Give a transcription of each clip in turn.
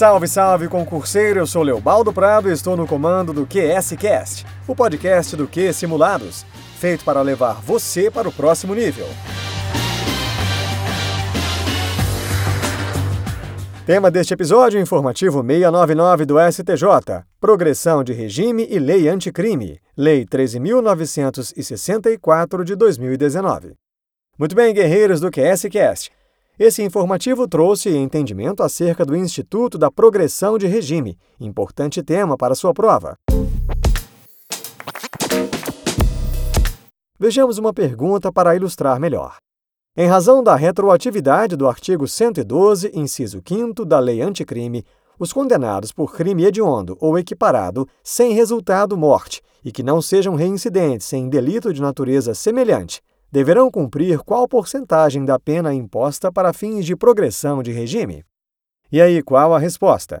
Salve, salve, concurseiro! Eu sou Leobaldo Prado e estou no comando do QSCast, o podcast do Q Simulados, feito para levar você para o próximo nível. Tema deste episódio informativo 699 do STJ: Progressão de regime e lei anticrime, Lei 13.964 de 2019. Muito bem, guerreiros do QSCast. Esse informativo trouxe entendimento acerca do Instituto da Progressão de Regime, importante tema para sua prova. Vejamos uma pergunta para ilustrar melhor. Em razão da retroatividade do artigo 112, inciso 5 da Lei Anticrime, os condenados por crime hediondo ou equiparado sem resultado morte e que não sejam reincidentes em delito de natureza semelhante deverão cumprir qual porcentagem da pena imposta para fins de progressão de regime? E aí, qual a resposta?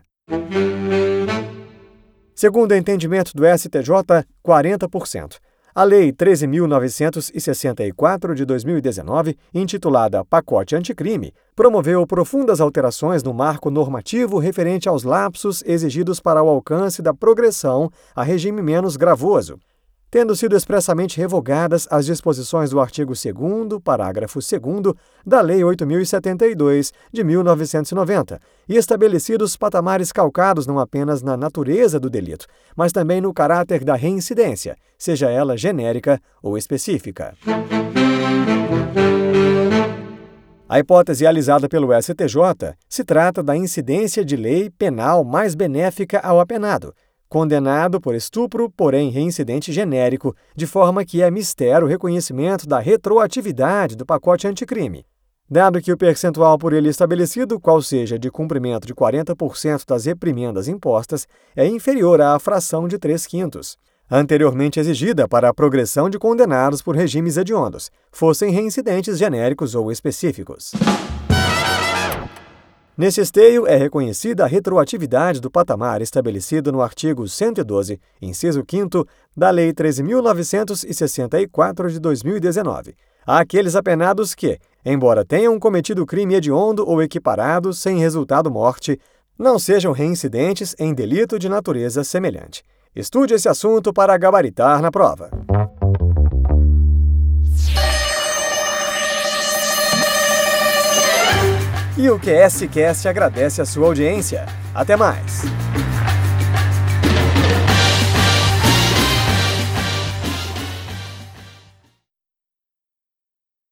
Segundo o entendimento do STJ, 40%. A Lei 13.964 de 2019, intitulada Pacote Anticrime, promoveu profundas alterações no marco normativo referente aos lapsos exigidos para o alcance da progressão a regime menos gravoso, tendo sido expressamente revogadas as disposições do artigo 2 parágrafo 2 da Lei 8072 de 1990 e estabelecidos patamares calcados não apenas na natureza do delito, mas também no caráter da reincidência, seja ela genérica ou específica. A hipótese alisada pelo STJ se trata da incidência de lei penal mais benéfica ao apenado, condenado por estupro, porém reincidente genérico, de forma que é mistério o reconhecimento da retroatividade do pacote anticrime. Dado que o percentual por ele estabelecido, qual seja de cumprimento de 40% das reprimendas impostas, é inferior à fração de 3 quintos, anteriormente exigida para a progressão de condenados por regimes hediondos, fossem reincidentes genéricos ou específicos. Nesse esteio, é reconhecida a retroatividade do patamar estabelecido no artigo 112, inciso 5 da Lei 13.964 de 2019, àqueles apenados que, embora tenham cometido crime hediondo ou equiparado sem resultado morte, não sejam reincidentes em delito de natureza semelhante. Estude esse assunto para gabaritar na prova. E o QSCast agradece a sua audiência. Até mais!